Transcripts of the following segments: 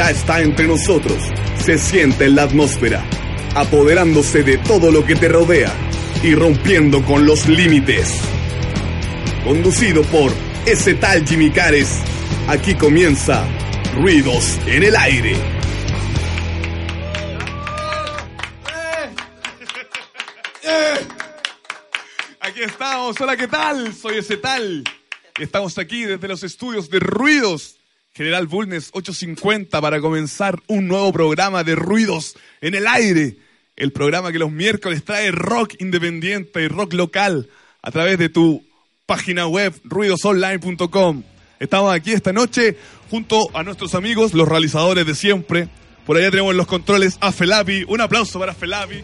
ya está entre nosotros. Se siente en la atmósfera, apoderándose de todo lo que te rodea y rompiendo con los límites. Conducido por ese tal Jimmy Cares, aquí comienza Ruidos en el Aire. Estamos, hola, ¿qué tal? Soy ese tal. Estamos aquí desde los estudios de Ruidos General Bulnes 850 para comenzar un nuevo programa de ruidos en el aire. El programa que los miércoles trae rock independiente y rock local a través de tu página web ruidosonline.com. Estamos aquí esta noche junto a nuestros amigos, los realizadores de siempre. Por allá tenemos los controles a Felapi. Un aplauso para Felapi.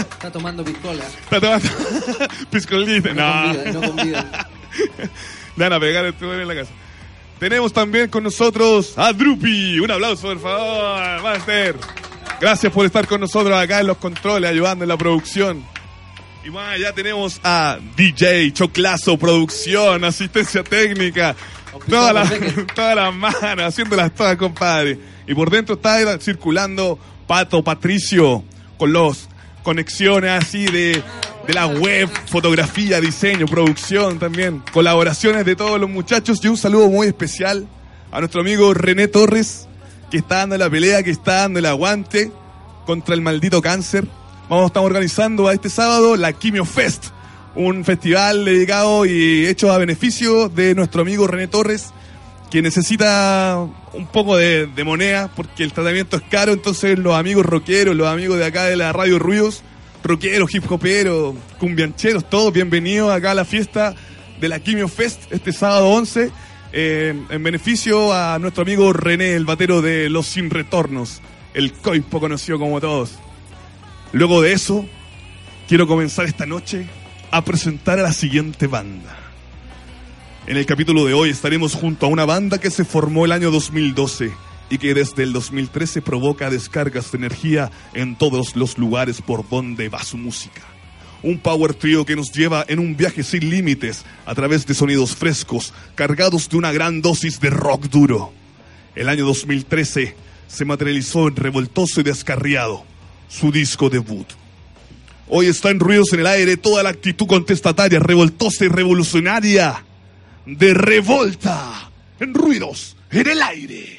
Está tomando piscola. Está tomando piscolita. No, No. convida, no convida. Le van a pegar este en la casa. Tenemos también con nosotros a Drupi. Un aplauso, por favor, Master. Gracias por estar con nosotros acá en los controles, ayudando en la producción. Y más, ya tenemos a DJ Choclazo Producción, asistencia técnica. Todas las todas las manos, haciéndolas todas, compadre. Y por dentro está circulando Pato Patricio con los conexiones así de, de la web, fotografía, diseño, producción también, colaboraciones de todos los muchachos y un saludo muy especial a nuestro amigo René Torres, que está dando la pelea, que está dando el aguante contra el maldito cáncer. Vamos, estamos organizando este sábado la Quimio Fest, un festival dedicado y hecho a beneficio de nuestro amigo René Torres, que necesita un poco de, moneda porque el tratamiento es caro, entonces los amigos rockeros, los amigos de acá de la Radio Ruidos, rockeros, hip hoperos, cumbiancheros, todos bienvenidos acá a la fiesta de la Quimio Fest este sábado 11, eh, en beneficio a nuestro amigo René, el batero de Los Sin Retornos, el coipo conocido como todos. Luego de eso, quiero comenzar esta noche a presentar a la siguiente banda. En el capítulo de hoy estaremos junto a una banda que se formó el año 2012 y que desde el 2013 provoca descargas de energía en todos los lugares por donde va su música. Un power trio que nos lleva en un viaje sin límites a través de sonidos frescos, cargados de una gran dosis de rock duro. El año 2013 se materializó en Revoltoso y Descarriado, su disco debut. Hoy está en Ruidos en el Aire toda la actitud contestataria, revoltosa y revolucionaria de revolta en Ruidos en el Aire.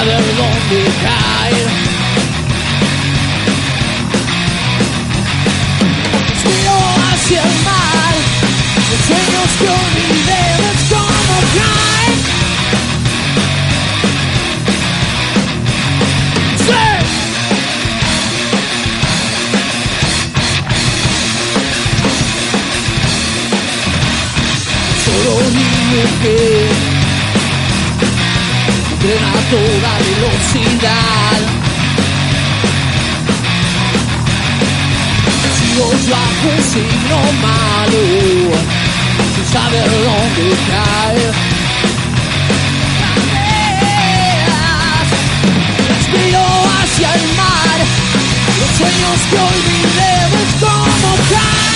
Saber dónde caer. Miro hacia el mar, los sueños que olvidé, ves cómo caen. Sí. solo dime que tren a toda velocidad. Sigo bajo un signo malo, sin saber dónde caer. Respiro hacia el mar, los sueños que olvidé, ves cómo caen.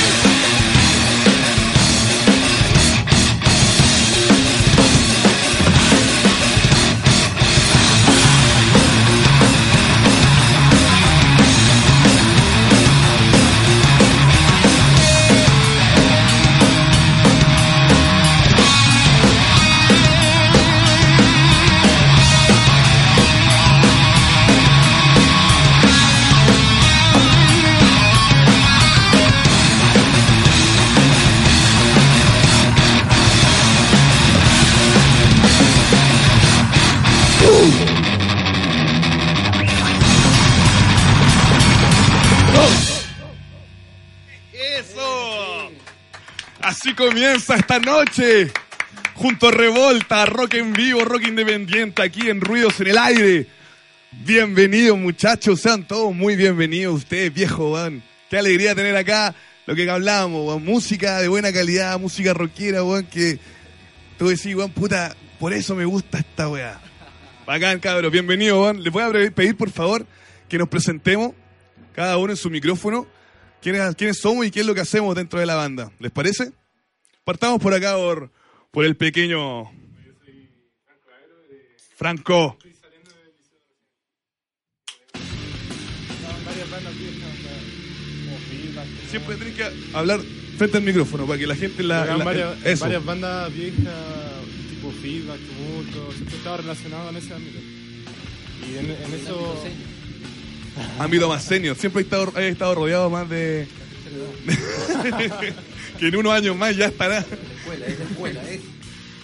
Comienza esta noche. Junto a Revolta, rock en vivo, rock independiente, aquí en Ruidos en el Aire. Bienvenidos muchachos, sean todos muy bienvenidos ustedes, viejo, weón. Qué alegría tener acá lo que hablábamos. Música de buena calidad, música rockera, weón, que tú decís, weón, puta, por eso me gusta esta weá. Bacán, cabros, bienvenidos, weón. Les voy a pedir, por favor, que nos presentemos, cada uno en su micrófono, quiénes, quiénes somos y qué es lo que hacemos dentro de la banda. ¿Les parece? Partamos por acá, por, por el pequeño... Franco. Siempre tenés que hablar frente al micrófono para que la gente la... La- varias, eso. varias bandas viejas, tipo feedback, tumulto, siempre estaba relacionado en ese ámbito. Y en, en eso. ámbito más senior. Siempre he estado, he estado rodeado más de... que en unos años más ya estará. Escuela, es la escuela, es.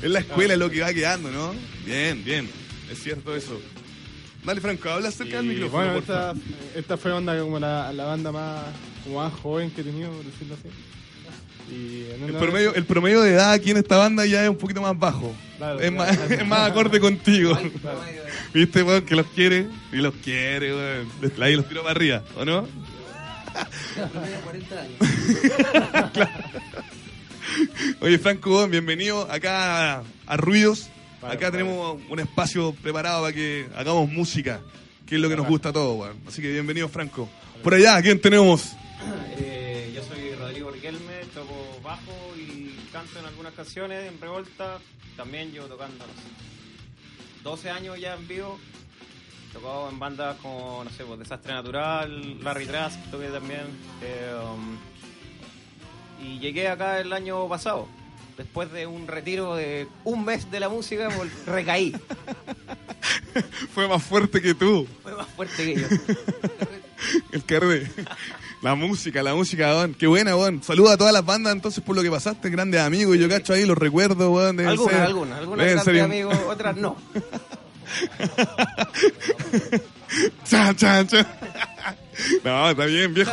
Es la escuela lo que va quedando, ¿no? Bien, bien. Es cierto eso. Dale, Franco, habla acerca del micrófono. bueno, esta, esta fue onda como la, la banda más, como más joven que he tenido, por decirlo así. Y El promedio, el promedio de edad aquí en esta banda ya es un poquito más bajo. Claro, es, claro, más, claro. es más acorde contigo. Claro. ¿Viste, weón? Que los quiere y los quiere, weón. Ahí los tiro para arriba, ¿o no? Promedio 40 años. Oye, Franco, bienvenido acá a, Ruidos. Vale, acá vale. tenemos un espacio preparado para que hagamos música, que es lo que nos gusta a todos. Así que bienvenido, Franco. Por allá, ¿quién tenemos? Eh, yo soy Rodrigo Riquelme, toco bajo y canto en algunas canciones en Revolta. También llevo tocando, no sé, 12 años ya en vivo. Tocado en bandas como, no sé, pues, Desastre Natural, Larry Trask, toqué también. eh, um, y llegué acá el año pasado. Después de un retiro de un mes de la música, recaí. Fue más fuerte que tú. Fue más fuerte que yo. El carrete. La música, la música, weón. Qué buena, weón. Saluda a todas las bandas entonces por lo que pasaste, grandes amigos. Yo cacho ahí los recuerdos, deben Algunas, algunas, algunas grandes amigos, otras no. Chan, chan, chan. No, está bien, viejo.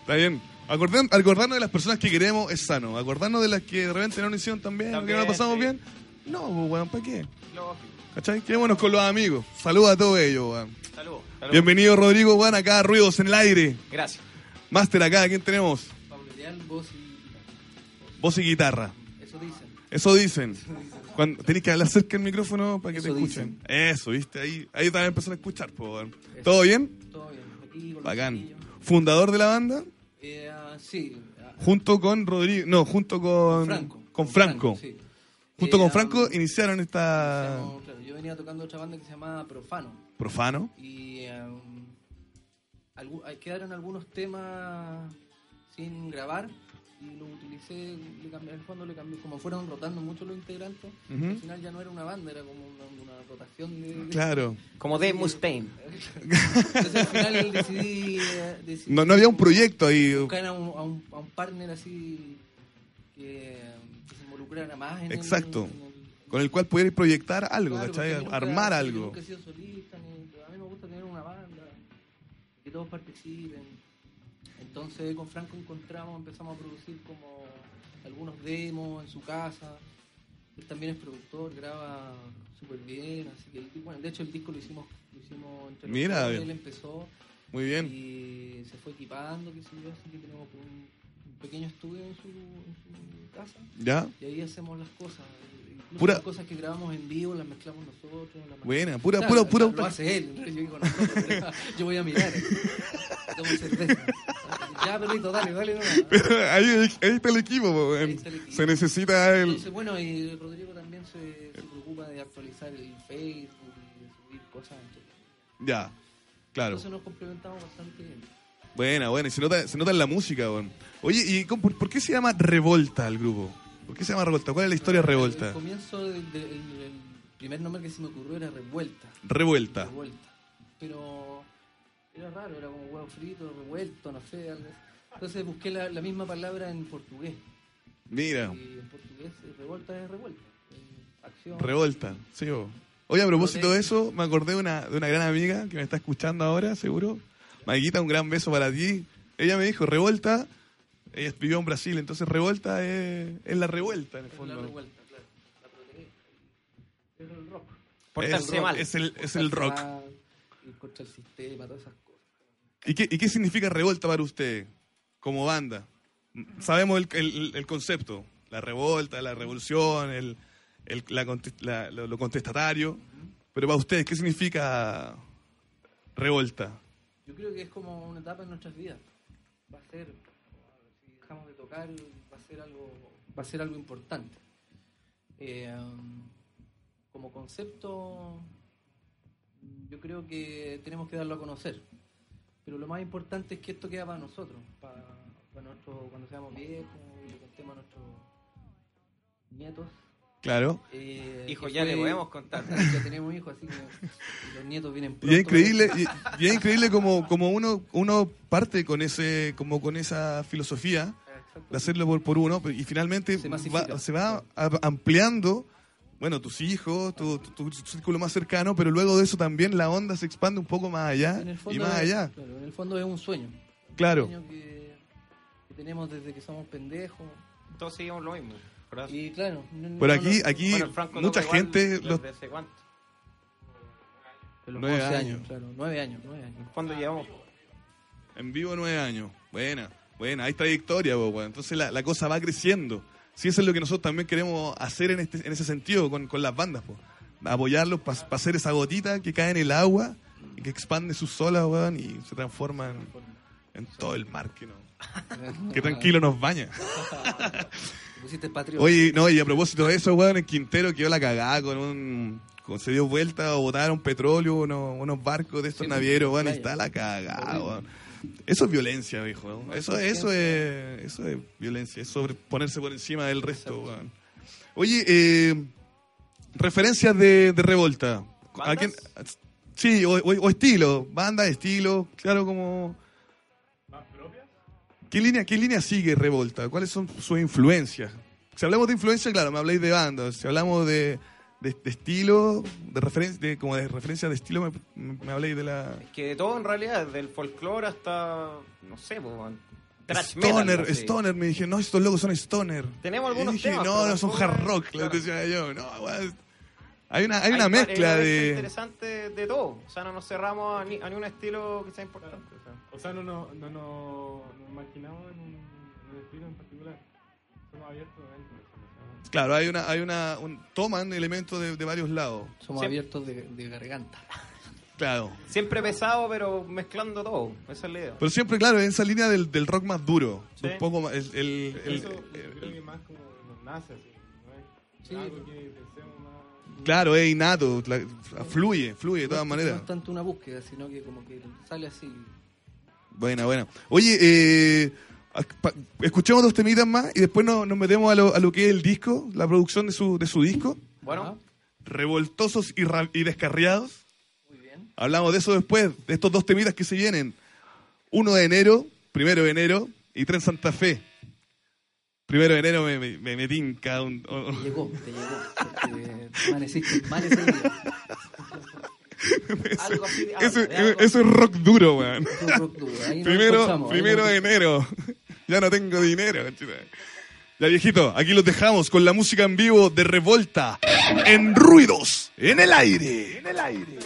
Está bien. Acordar- acordarnos de las personas que queremos es sano. Acordarnos de las que de repente no nos hicieron tan bien, que no También, la pasamos sí. bien. No, pues, weón, ¿para qué? Lógico. ¿Cachai? Quedémonos con los amigos. Saluda a todos ellos, weón. Saludos. saludos. Bienvenido, Rodrigo, weón, acá a Ruidos en el Aire. Gracias. Máster acá, ¿quién tenemos? Pablo Leal, voz y. Voz y guitarra. Eso dicen. Eso dicen. Cuando, tenés que hablar cerca del micrófono para que Eso te escuchen. Eso, ¿viste? Ahí, ahí también empiezan a escuchar. ¿Todo bien? Todo bien. Aquí con los Bacán. Fundador de la banda, Eh, ah, sí. ah, junto con Rodrigo, no, junto con Franco. Con Franco. sí. Junto Eh, con ah, Franco iniciaron esta claro, yo venía tocando otra banda que se llama Profano. profano. Y um, quedaron algunos temas sin grabar y lo utilicé, le cambié, en el fondo le cambié, como fueron rotando mucho los integrantes, al final ya no era una banda, era como una, una rotación de... de- Claro. Como Dave Mustaine. Entonces al final decidí, eh, decidí No, no había un proyecto ahí. buscar a un, a un, a un partner así que, que se involucrara más en el- Exacto. en el- Con el cual pudierais proyectar algo, Claro, ¿cachai? nunca- Armar algo. Nunca he sido solista, ni- a mí me gusta tener una banda, que todos participen. Entonces con Franco encontramos, empezamos a producir como algunos demos en su casa. Él también es productor, graba súper bien, así que bueno, de hecho el disco lo hicimos, lo hicimos entre los Mira, él empezó Muy bien. y se fue equipando, qué sé yo, así que tenemos un pequeño estudio en su, en su casa ¿Ya? y ahí hacemos las cosas. Pura- las cosas que grabamos en vivo las mezclamos nosotros. las Buena, pura, Claro, pura, pura. Lo hace él, yo digo nosotros, pero yo voy a mirar. Tomo cerveza. Ya, perrito, dale, dale. No, ahí, ahí está el equipo, po, Ahí está el equipo. Se necesita el. Entonces, bueno, y Rodrigo también se, se preocupa de actualizar el Facebook y de subir cosas. Ya, claro. entonces nos complementamos bastante bien. Buena, buena. Y se nota, se nota en la música, weón. Oye, ¿y por, por qué se llama Revolta el grupo? ¿Por qué se llama Revolta? ¿Cuál es la historia de El Revolta? comienzo, del del- el, el primer nombre que se me ocurrió era Revuelta. Revuelta. revuelta. Pero era raro, era como huevo frito, revuelto, no sé. algo así. Entonces busqué la, la misma palabra en portugués. Mira, Y en portugués eh, revuelta es revuelta. Eh, Acción. Revolta. Sí, bo. Oye, a propósito de eso, me acordé de una, de una gran amiga que me está escuchando ahora, seguro. Maguita, un gran beso para ti. Ella me dijo, Revolta, ella vivió en Brasil, entonces Revolta es, es la revuelta, en el Es la fondo. revuelta, claro. La protesta. Es el rock. Es- mal. Es el, es el rock. Mal, contra el sistema, todas esas cosas. ¿Y qué, ¿Y qué significa revolta para usted como banda? Sabemos el, el- el concepto, la revolta, la revolución, el, el- la la- lo, lo contestatario, pero para ustedes, ¿qué significa revolta? Yo creo que es como una etapa en nuestras vidas. Va a ser, tocar, va a ser algo, va a ser algo importante. Eh, como concepto, yo creo que tenemos que darlo a conocer. Pero lo más importante es que esto queda para nosotros, para, para nuestro, cuando seamos viejos y le contemos a nuestros nietos. Claro. Eh, Hijo, ya le podemos contar. Ya tenemos hijos, así que los nietos vienen pronto. Y es increíble, y, y es increíble como, como uno, uno parte con ese, como con esa filosofía. De hacerlo por, por uno, y finalmente Se va- se va ampliando, bueno, tus hijos, tu, tu- tu círculo más cercano, pero luego de eso también la onda se expande un poco más allá En el y más es- allá. claro, en el fondo es un sueño. Claro. Un sueño que, que tenemos desde que somos pendejos. Todos seguimos lo mismo. Y claro. no- Por no- aquí, no- aquí Bueno, el Franco mucha igual gente, desde los- hace cuánto. de los nueve 11 años. Claro, nueve años, nueve años. ¿Cuándo llevamos? en vivo nueve años, buena, buena, hay trayectoria, po, weón. entonces la, la cosa va creciendo. Sí, eso es lo que nosotros también queremos hacer en, este, en ese sentido con, con las bandas, po. apoyarlos para hacer esa gotita que cae en el agua y que expande sus olas weón, y se transforma en, en todo el mar que, no, que tranquilo nos baña. Oye, no, y a propósito de eso, weón, el Quintero quedó la cagada con un. con- se dio vuelta o botaron petróleo, unos, unos barcos de estos Sí, navieros, weón, y está la cagada, weón. Eso es violencia, viejo. ¿no? Eso, eso, es, eso es violencia, es sobre ponerse por encima del resto, weón. Oye, eh, referencias de, de revolta. ¿A Sí, o, o- o estilo, banda, estilo, claro, como. ¿Qué línea, ¿Qué línea sigue Revolta? ¿Cuáles son sus influencias? Si hablamos de influencia, claro, me habláis de bandas. Si hablamos de, de- de estilo, de referencia, de, como de referencia de estilo, me, me, me habláis de la Que de todo en realidad, desde el folclore hasta, no sé, pues, thrash metal, stoner, no sé. stoner. Me dije, no, estos locos son stoner. Tenemos Y algunos dije, temas, no, no son hard rock, claro. decía yo. No, weón. hay una, hay una Hay mezcla variedades de. interesante de todo. O sea, no nos cerramos a ni, a ni un estilo que sea importante. o sea. O sea, no nos no, no, nos marginamos en un, en un estilo en particular. Somos abiertos a. Claro, hay una, hay una, un- toman elementos de, de varios lados. Somos abiertos de, de garganta. Claro. Siempre pesado, pero mezclando todo. Esa es la idea. Pero siempre, claro, en esa línea del, del rock más duro. Sí. Un poco más. El, el- el- Eso el- yo creo que más como nos nace así. ¿no es Sí. algo que pensemos más. claro, es innato. la- fluye, fluye de todas No maneras. es tanto una búsqueda, sino que como que sale así. Buena, buena. Oye, eh, Escuchemos dos temitas más y después nos, nos metemos a lo, a lo que es el disco, la producción de su, de su disco. Bueno, Revoltosos y, ra- y descarriados. Muy bien. Hablamos de eso después, de estos dos temitas que se vienen. 1 de enero, primero de enero, y Tren Santa Fe. Primero de enero me, me, me- me tinca un- un- Te llegó, te llegó. Porque tú amaneciste mal ese día. algo así de- Eso, de algo- eso es rock duro, weón. Un rock duro. Ahí Primero, primero de enero. Ya no tengo dinero. Ya viejito, aquí los dejamos con la música en vivo de Revolta. En ruidos, en el aire. En el aire.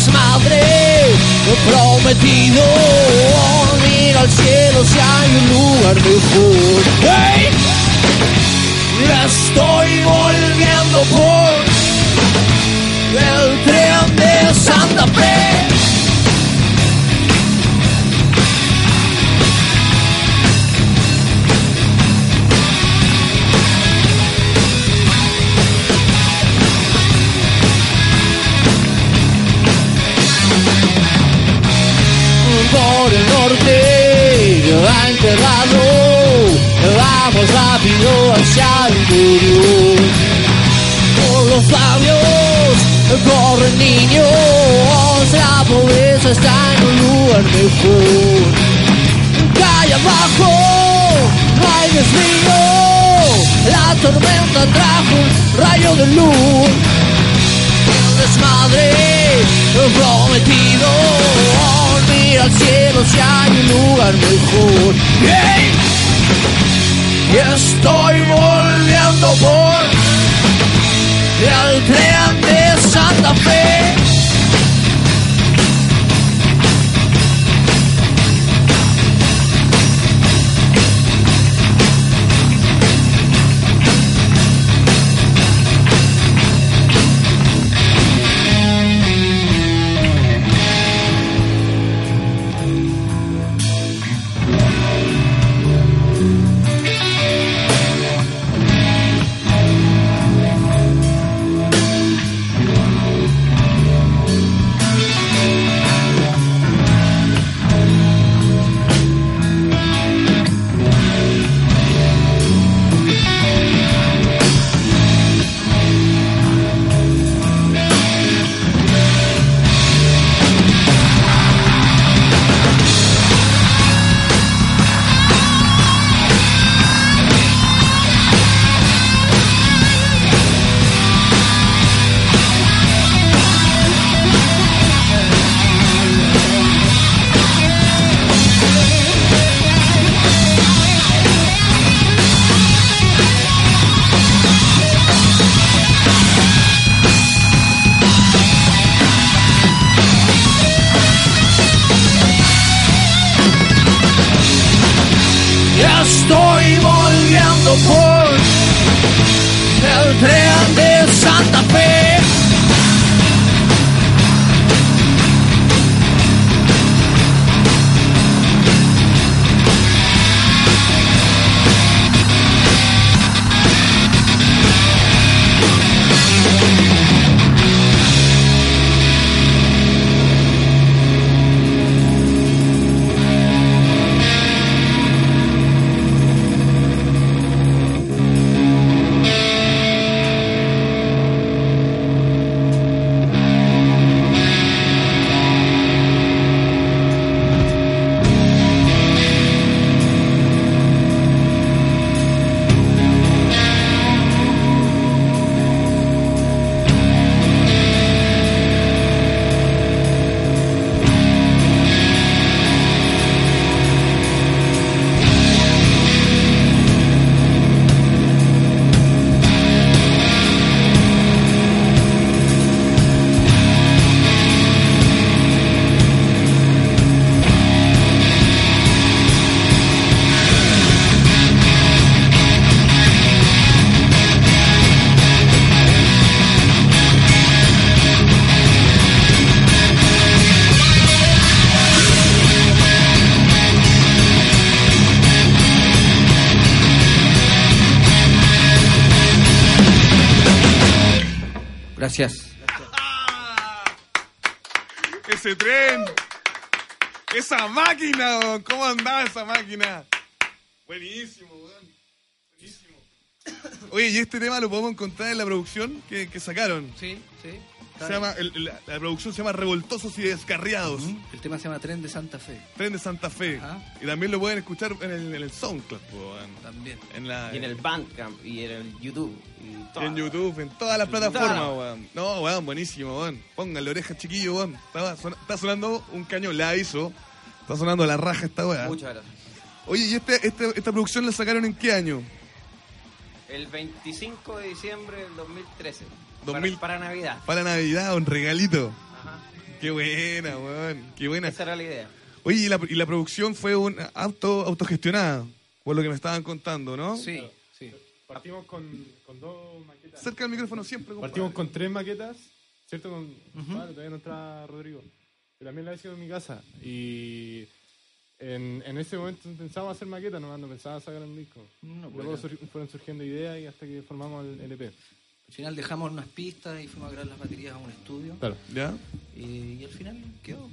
Desmadre prometido. Mira al cielo si hay un lugar mejor. ¡Hey! Estoy volviendo por niños la pobreza está en un lugar mejor calle abajo hay desvío la tormenta trajo un rayo de luz el desmadre prometido. Mira al cielo si hay un lugar mejor. ¡Hey! Estoy volviendo por el tren de Santa Fe. Gracias. Ese tren. Esa máquina, weón. ¿cómo andaba esa máquina? Buenísimo, weón. Buenísimo. Oye, ¿y este tema lo podemos encontrar en la producción que, que sacaron? Sí, sí. Se llama, el- el- la producción se llama Revoltosos y Descarriados. El tema se llama Tren de Santa Fe. Tren de Santa Fe. Ajá. Y también lo pueden escuchar en el, en el SoundCloud. También. en, la, Y en el Bandcamp y en el YouTube. Y toda en YouTube, en todas las plataformas, weón. No, weón, buenísimo, weón. Pónganle oreja, chiquillo, weón. Estaba son- está sonando un cañón, la hizo. Está sonando la raja esta weá. Muchas gracias. Oye, ¿y este, este- esta producción la sacaron en qué año? El 25 de diciembre del 2013. 2000. Para, para Navidad. Para Navidad, un regalito. Ajá. Qué buena, weón. Qué buena. Esa era la idea. Oye, y la, y la producción fue un auto autogestionada, por lo que me estaban contando, ¿no? Sí, sí. Partimos con, con dos maquetas. Cerca del micrófono siempre, compadre. Partimos con tres maquetas, ¿cierto? Con, Vale, todavía no está Rodrigo. Que también la he hecho en mi casa. Y en, en ese momento pensábamos hacer maquetas, no, no pensaba sacar un disco. No, Luego pues, sur- fueron surgiendo ideas y hasta que formamos el LP. Al final dejamos unas pistas y fuimos a grabar las baterías a un estudio. Claro. ¿Ya? Y, y al final quedó.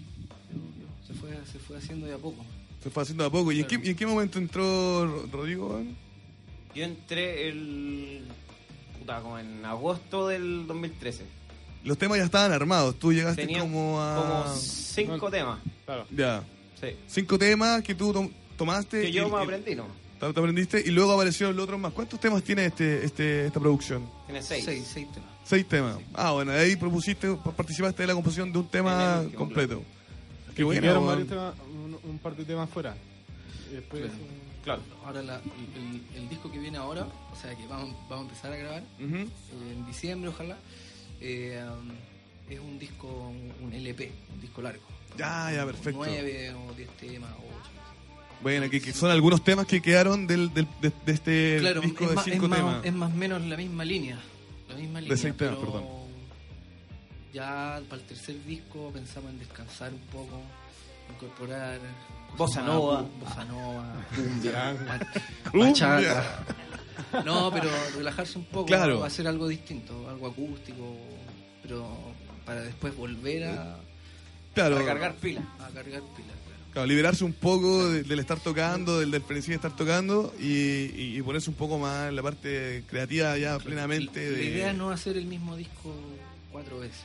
Se, fue, se fue haciendo de a poco. Se fue haciendo a poco. ¿Y en, qué, y en qué momento entró Ro- Rodrigo? Yo entré el. puta, como en agosto del 2013. Los temas ya estaban armados. Tú llegaste Tenía como a... como cinco No. temas. Claro. Ya. Sí. Cinco temas que tú tom- tomaste. Que yo y- me aprendí, ¿no? Te te aprendiste y luego aparecieron los otros más. ¿Cuántos temas tiene este, este, esta producción? Tiene seis. Seis, seis temas. Seis temas. Ah, bueno, ahí propusiste, participaste de la composición de un tema completo. Qué Y bueno. quedaron varios temas, un, un par de temas fuera. Y después. Claro. Claro. Ahora la- el, el disco que viene ahora, o sea que vamos, vamos a empezar a grabar eh, en diciembre ojalá, eh, um, es un disco, un LP, un disco largo. Ya, ya, perfecto. Nueve o diez temas o ocho. Bueno, que, que son algunos temas que quedaron del, del- de, de este Claro, disco es, de más, cinco es, más, temas. es más o menos la misma línea. La misma línea. seis temas, pero perdón. Ya para el tercer disco pensamos en descansar un poco, incorporar. Bossa más, nova. Bossa nova, cumbia, ba- Cumbia. bachata. No, pero relajarse un poco, Claro. hacer algo distinto, algo acústico, pero para después volver a, Claro, Para cargar pilas. a cargar pilas. claro. Claro, liberarse un poco de- del estar tocando, del, del frenesí de estar tocando y, y- y ponerse un poco más en la parte creativa ya plenamente. La de... idea es no hacer el mismo disco cuatro veces.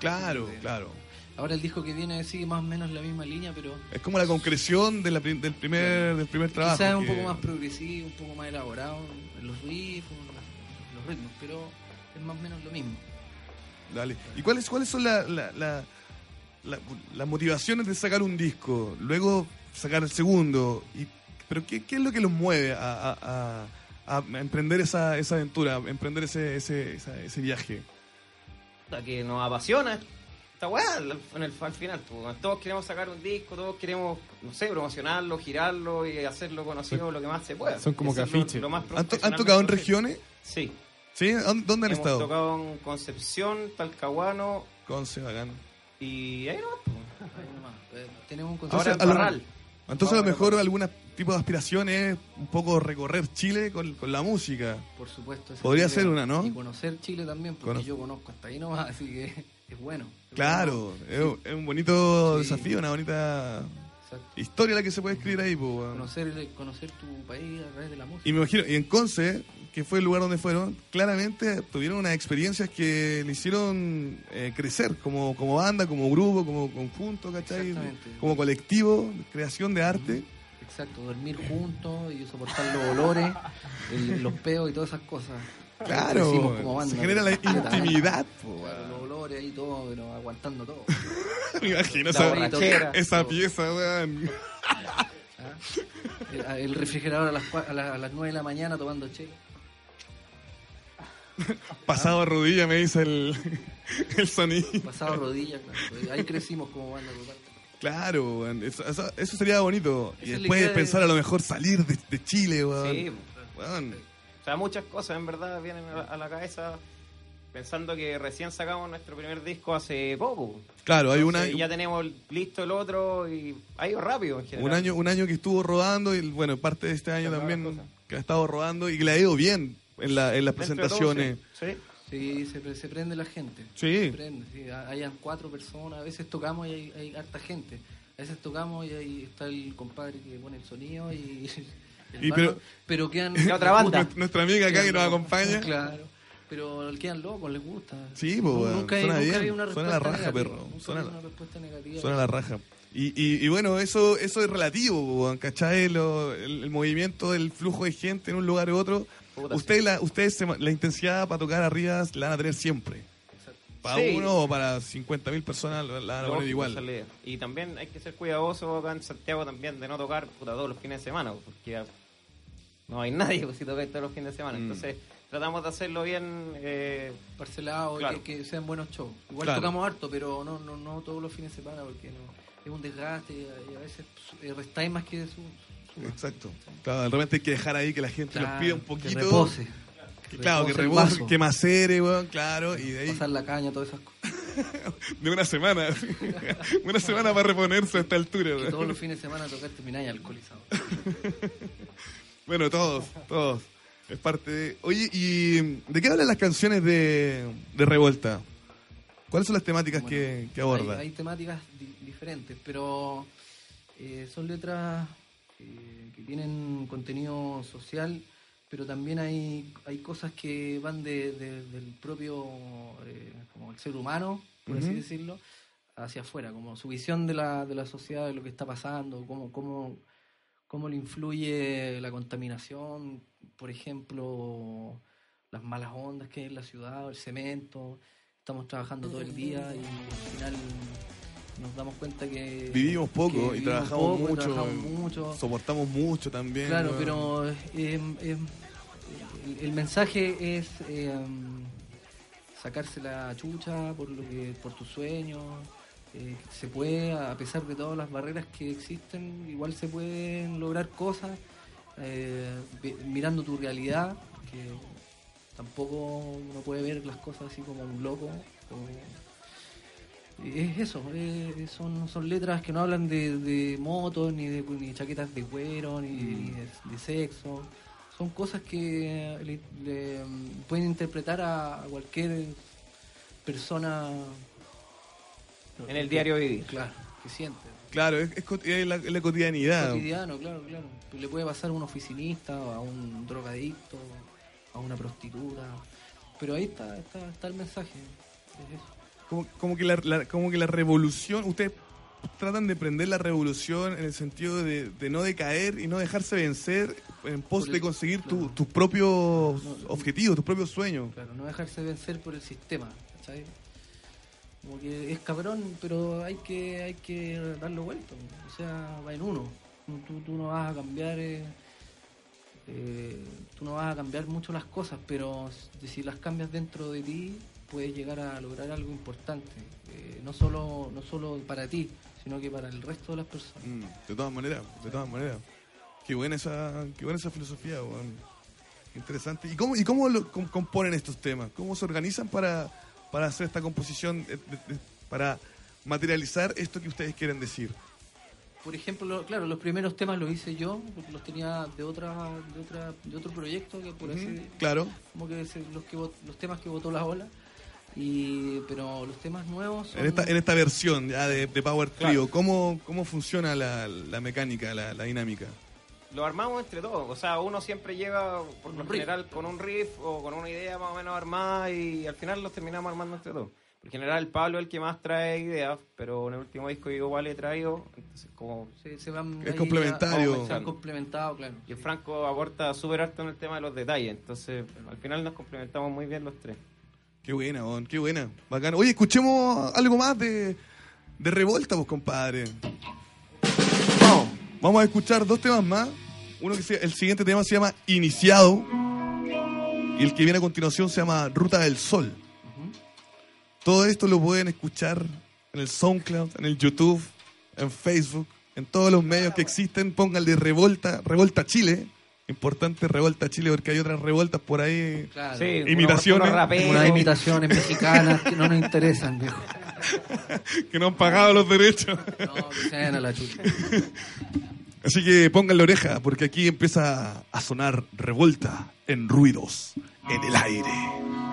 Claro, de- claro. Ahora el disco que viene sigue más o menos la misma línea, pero Es como la concreción de la del primer del primer trabajo. quizás es un que- poco más progresivo, un poco más elaborado en los riffs, en los, los ritmos, pero es más o menos lo mismo. Dale. ¿Y cuáles cuáles son la- la- la- la- las motivaciones de sacar un disco? Luego sacar el segundo. Y, ¿Pero qué, qué es lo que los mueve a, a- a- a emprender esa, esa aventura, a emprender ese, ese, esa- ese viaje? Puta, que nos apasiona esta weá al, en el, al final. pues, todos queremos sacar un disco, todos queremos, no sé, promocionarlo, girarlo y hacerlo conocido lo que más se pueda. Son como es cafiches. ¿Han, to- han tocado en regiones? Sí. ¿Sí? ¿Dónde han Hemos estado? tocado en Concepción, Talcahuano Conce, bacán. Y ahí no. pues. Ahí nomás. Eh, Tenemos un Entonces, Ahora en a lo- Parral. Entonces a lo mejor pues. algún tipo de aspiración es un poco recorrer Chile con, con la música. Por supuesto. Podría ser una, ¿no? Y conocer Chile también, porque Cono- yo conozco hasta ahí nomás, así que es bueno. Es Claro, bueno. es, es un bonito Sí. desafío, una bonita Exacto. historia la que se puede escribir ahí. pues, weón. Conocer, conocer tu país a través de la música. Y me imagino, y en Conce, que fue el lugar donde fueron, claramente tuvieron unas experiencias que le hicieron eh, crecer como, como banda, como grupo, como conjunto, ¿cachai? Exactamente. Como colectivo, creación de arte. Exacto, dormir juntos y soportar los olores, el- los peos y todas esas cosas. Claro, como banda, se genera la intimidad. po, Claro, weón. los olores ahí todo, pero aguantando todo. Me imagino esa, borrachera. esa pieza, weón. ¿ah? El, el refrigerador a las, a, la- a las 9 de la mañana tomando chela. Pasado a rodilla me dice el, el sonido. Pasado rodillas, claro. Ahí crecimos como banda total. Claro, weón. Eso, eso- eso sería bonito. Y después de- pensar a lo mejor salir de, de Chile, weón. Sí. Weón. O sea, muchas cosas en verdad vienen a la, a la cabeza pensando que recién sacamos nuestro primer disco hace poco. Claro, hay una, Entonces, ya tenemos listo el otro y ha ido rápido en general. un año un año que estuvo rodando y bueno, parte de este año también que ha estado rodando y que le ha ido bien en, la, en las de todo, presentaciones. sí. Sí. Sí, se, pre- se prende la gente. Sí. Se prende, sí. Ha- Hayan cuatro personas, a veces tocamos y hay, hay harta gente. A veces tocamos y ahí está el compadre que pone el sonido y... el Y barman, pero- pero quedan... Otra banda. Nuestra- amiga acá que nos acompaña. Claro. Pero quedan locos, les gusta. Sí, pues, nunca hay, suena nunca bien, hay una suena respuesta la raja, negativa, perro, nunca suena hay la- una respuesta negativa. Suena la raja. Y, y, y bueno, eso eso es relativo, ¿cachai? Lo- el, el movimiento, el flujo de gente en un lugar u otro. Puta, Usted, la, ustedes se la intensidad para tocar arriba la van a tener siempre. Para Sí. uno o para 50.000 personas la van a poner Lógico, igual. Y también hay que ser cuidadoso acá en Santiago también de no tocar puta, todos los fines de semana, porque ya no hay nadie pues, si tocáis todos los fines de semana. Mm. Entonces tratamos de hacerlo bien. Eh, Parcelado, Claro. que, que sean buenos shows. Igual Claro. tocamos harto, pero no, no, no todos los fines de semana porque no, es un desgaste y a, y a veces eh, restáis más que su. Exacto. Claro, de repente hay que dejar ahí que la gente Claro, nos pida un que poquito. repose. Que, claro, que rebose, que macere, weón, claro. Y de ahí, Pasar la caña, todas esas cosas. de una semana. una semana para reponerse a esta altura, Que weón. todos los fines de semana tocar termináis alcoholizado. Bueno, todos, todos. Es parte de... Oye, ¿y de qué hablan las canciones de, de Revolta? ¿Cuáles son las temáticas Bueno, que, que aborda? Hay, hay temáticas di- diferentes, pero eh, son letras eh, que tienen contenido social, pero también hay, hay cosas que van de, de- del propio, eh, como el ser humano, por así decirlo, hacia afuera, como su visión de la, de la sociedad, de lo que está pasando, cómo, cómo, cómo le influye la contaminación, por ejemplo, las malas ondas que hay en la ciudad, el cemento. Estamos trabajando todo el día y al final nos damos cuenta que Vivimos poco que y vivimos trabajamos poco, mucho. trabajamos mucho. Soportamos mucho también. Claro, pero eh, eh, el, el mensaje es eh, sacarse la chucha por lo que por tus sueños. eh, se puede, a pesar de todas las barreras que existen, igual se pueden lograr cosas eh, mirando tu realidad, que tampoco uno puede ver las cosas así como un loco. Es eso, eh, son, son letras que no hablan de, de motos, ni de ni chaquetas de cuero, ni, ni de, de sexo. Son cosas que le, le, mm, pueden interpretar a, a cualquier persona. en el diario vivir. Claro, que siente. Claro, es, es es la, es la cotidianidad. Cotidiano, claro, claro. Le puede pasar a un oficinista, o a un drogadicto, a una prostituta. Pero ahí está, está, está el mensaje. Es eso. Como, como que la, la- como que la revolución, ustedes tratan de prender la revolución en el sentido de, de no decaer y no dejarse vencer en pos el- de conseguir tu- claro. tus propios No, objetivos, tus propios sueños. Claro, no dejarse vencer por el sistema, ¿cachai? Como que es cabrón, pero hay que hay que darlo vuelta. O sea, va en uno. Tú, tú- no vas a cambiar eh, eh, tú no vas a cambiar mucho las cosas, pero si las cambias dentro de ti, puedes llegar a lograr algo importante. Eh, no solo no solo para ti, sino que para el resto de las personas. Mm, de todas maneras, de todas maneras. Qué buena esa, qué buena esa filosofía, weón. Interesante. ¿Y cómo, y cómo lo com- componen estos temas? ¿Cómo se organizan para, para hacer esta composición, de- de- de- para materializar esto que ustedes quieren decir? Por ejemplo, lo- claro, los primeros temas los hice yo, porque los tenía de otra de otra de otro proyecto que por así Claro. como que los que los temas que votó la ola y pero los temas nuevos son En esta, en esta versión ya de, de Power Trio, Claro. ¿cómo, ¿cómo funciona la, la mecánica, la, la dinámica? Lo armamos entre todos. O sea, uno siempre llega, por lo general, con un riff o con una idea más o menos armada y al final los terminamos armando entre todos. Por general, el Pablo es el que más trae ideas, pero en el último disco yo igual he traído. Entonces, como. se, se van Es complementario. ya- se han complementado, claro. Y el Franco aporta súper harto en el tema de los detalles. Entonces, al final nos complementamos muy bien los tres. Qué buena, weón, qué buena. Bacán. Oye, escuchemos algo más de, de Revolta, pues, compadre. Vamos, vamos a escuchar dos temas más. Uno que se- el siguiente tema se llama Iniciado. Y el que viene a continuación se llama Ruta del Sol. Todo esto lo pueden escuchar en el SoundCloud, en el YouTube, en Facebook, en todos los medios que existen. Pónganle Revolta, Revolta Chile. Importante Revolta Chile porque hay otras revoltas por ahí. Claro. Sí, Imitaciones. Unas imitaciones mexicanas que no nos interesan, viejo. que no han pagado los derechos. No, que se a la chucha. Así que pongan la oreja, porque aquí empieza a sonar revolta en ruidos en el aire.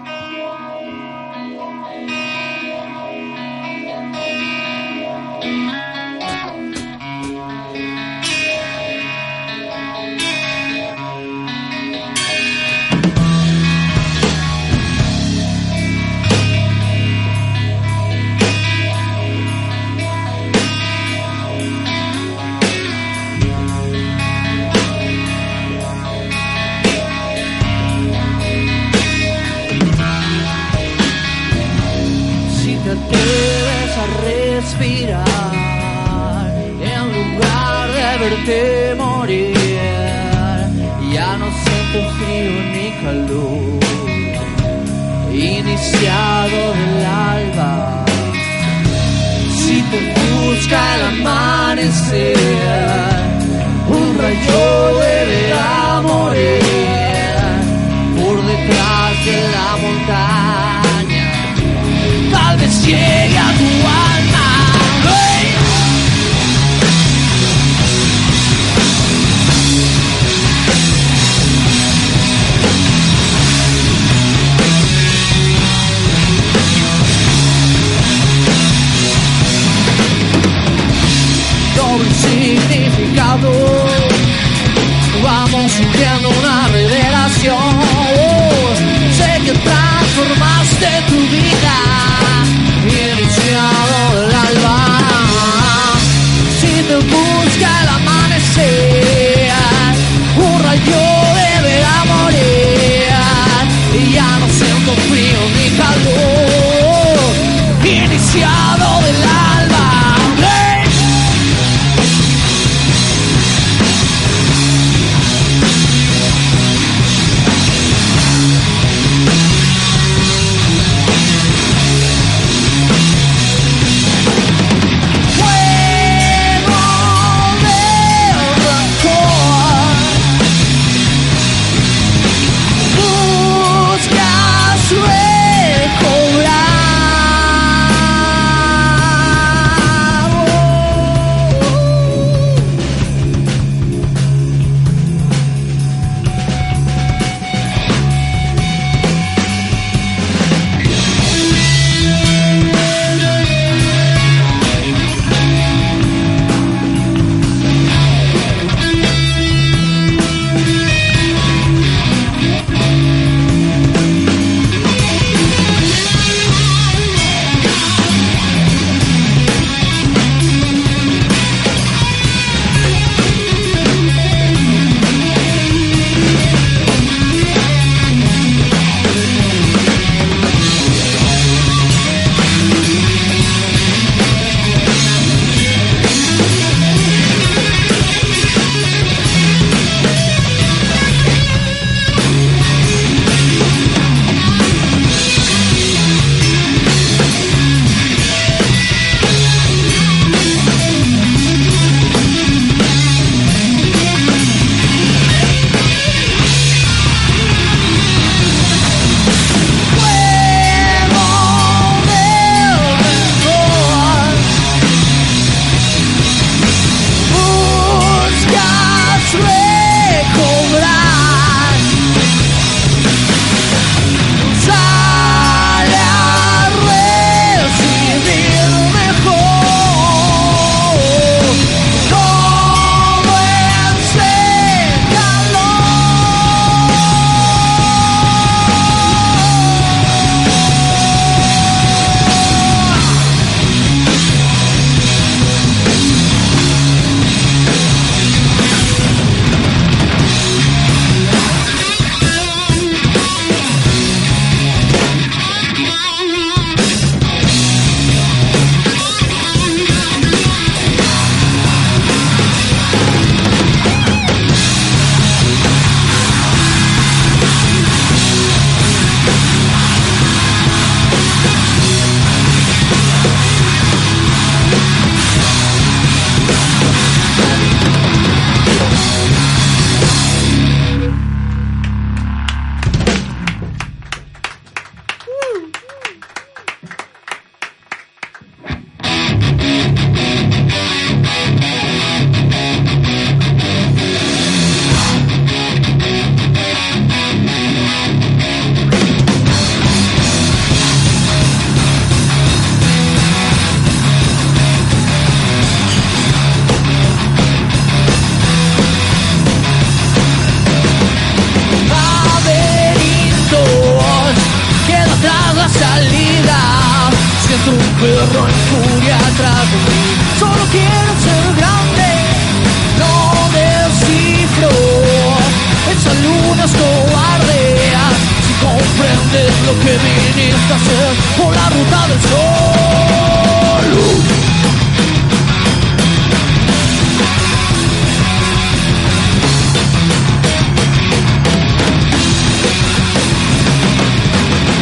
por la ruta del sol.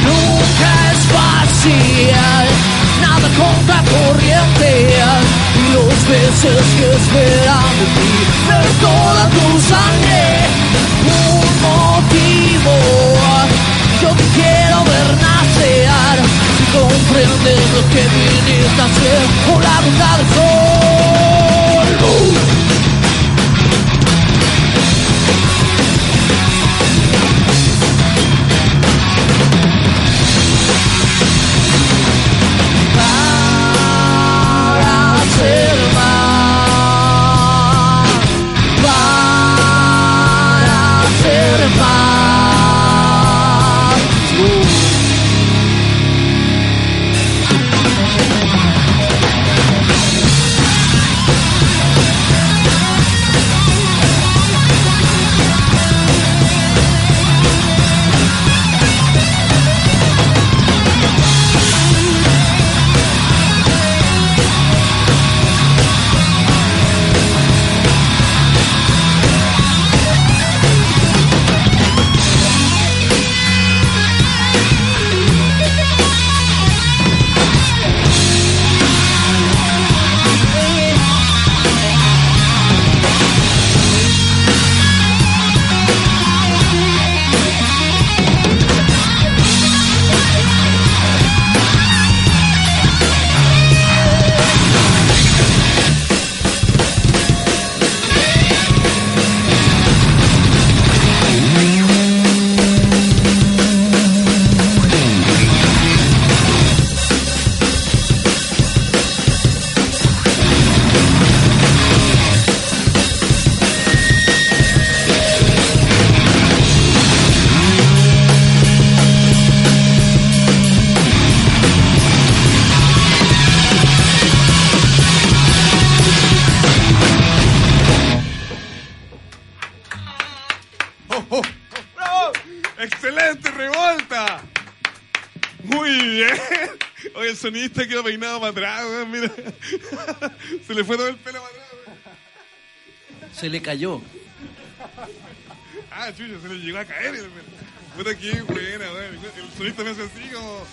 Nunca es parcial, nada contra corriente. Y los veces que esperan de ti, ver toda tu sangre. Que viniste a ruta del sol. Sonidista quedó peinado para atrás, weón, mira. Se le fue todo el pelo para atrás, weón. Se le cayó. Ah, chucha, se le llegó a caer. el- Puta que buena, weón. El sonista me hace así como...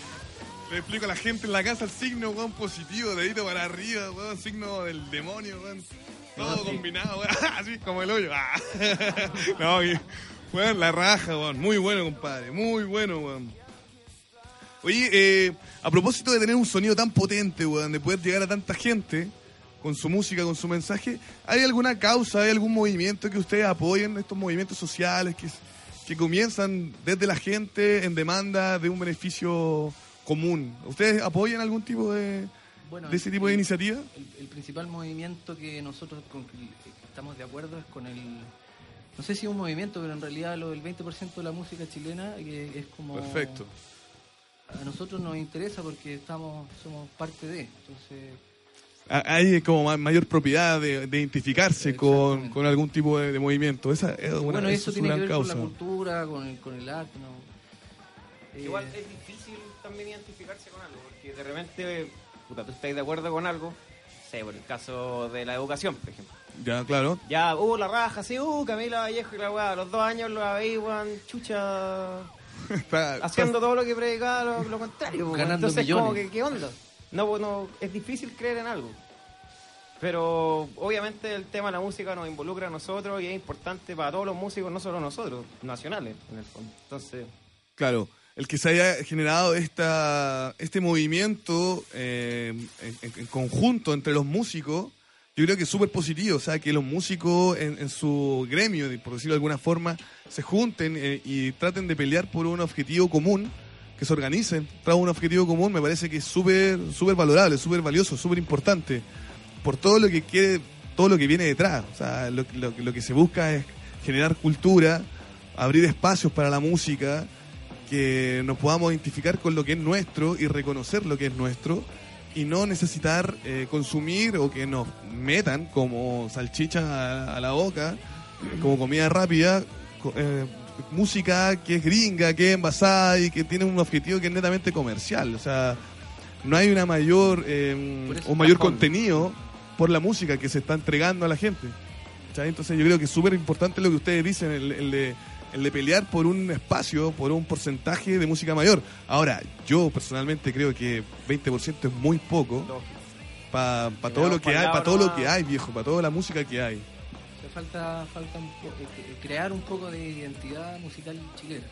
Le explico a la gente en la casa el signo, weón, positivo, dedito para arriba, weón, signo del demonio, weón. Todo combinado, weón. Así como el hoyo. Ah. No, weón, la raja, weón. Muy bueno, compadre. Muy bueno, weón. Oye, eh, a propósito de tener un sonido tan potente, weón, de poder llegar a tanta gente con su música, con su mensaje, ¿hay alguna causa, hay algún movimiento que ustedes apoyen, estos movimientos sociales que, que comienzan desde la gente en demanda de un beneficio común? ¿Ustedes apoyan algún tipo de, Bueno, de ese tipo de iniciativa? El, el principal movimiento que nosotros con estamos de acuerdo es con el. No sé si es un movimiento, pero en realidad lo del 20% de la música chilena que es como. Perfecto. A nosotros nos interesa porque estamos somos parte de. Entonces, Ah, Hay como ma- mayor propiedad de, de identificarse con, con algún tipo de, de movimiento. Esa es una, bueno, eso eso es tiene una que ver causa. con la cultura, con el, con el arte. ¿no? Eh, Igual es difícil también identificarse con algo, porque de repente, puta, tú estás de acuerdo con algo, sé, por el caso de la educación, por ejemplo. Ya, claro. Ya, uh, la raja, sí, uh, Camila Vallejo y la weá, los dos años lo weón, chucha, Está- haciendo todo lo que predicaba, lo, lo contrario, weón. Ganando Entonces, como millones. que, ¿qué onda? No, pues, no, es difícil creer en algo. Pero obviamente el tema de la música nos involucra a nosotros y es importante para todos los músicos, no solo nosotros, nacionales, en el fondo. Entonces, Claro, el que se haya generado esta, este movimiento eh, en conjunto entre los músicos, yo creo que es súper positivo. O sea, que los músicos en, su gremio, por decirlo de alguna forma, se junten eh, y traten de pelear por un objetivo común, que se organicen tras un objetivo común, me parece que es súper súper valorable, súper valioso, súper importante. Por todo lo que quiere, todo lo que viene detrás. O sea, lo, lo- lo que se busca es generar cultura, abrir espacios para la música, que nos podamos identificar con lo que es nuestro y reconocer lo que es nuestro y no necesitar eh, consumir o que nos metan como salchicha a, a la boca, como comida rápida, eh, música que es gringa, que es envasada y que tiene un objetivo que es netamente comercial. O sea, no hay una mayor eh, mayor contenido por la música que se está entregando a la gente. Entonces yo creo que es súper importante lo que ustedes dicen, el, el de, el de pelear por un espacio, por un porcentaje de música mayor. Ahora, yo personalmente creo que 20% es muy poco. lógico. para todo lo que hay, para todo lo que hay, viejo, para toda la música que hay. Falta, falta un po- eh, crear un poco de identidad musical chilena.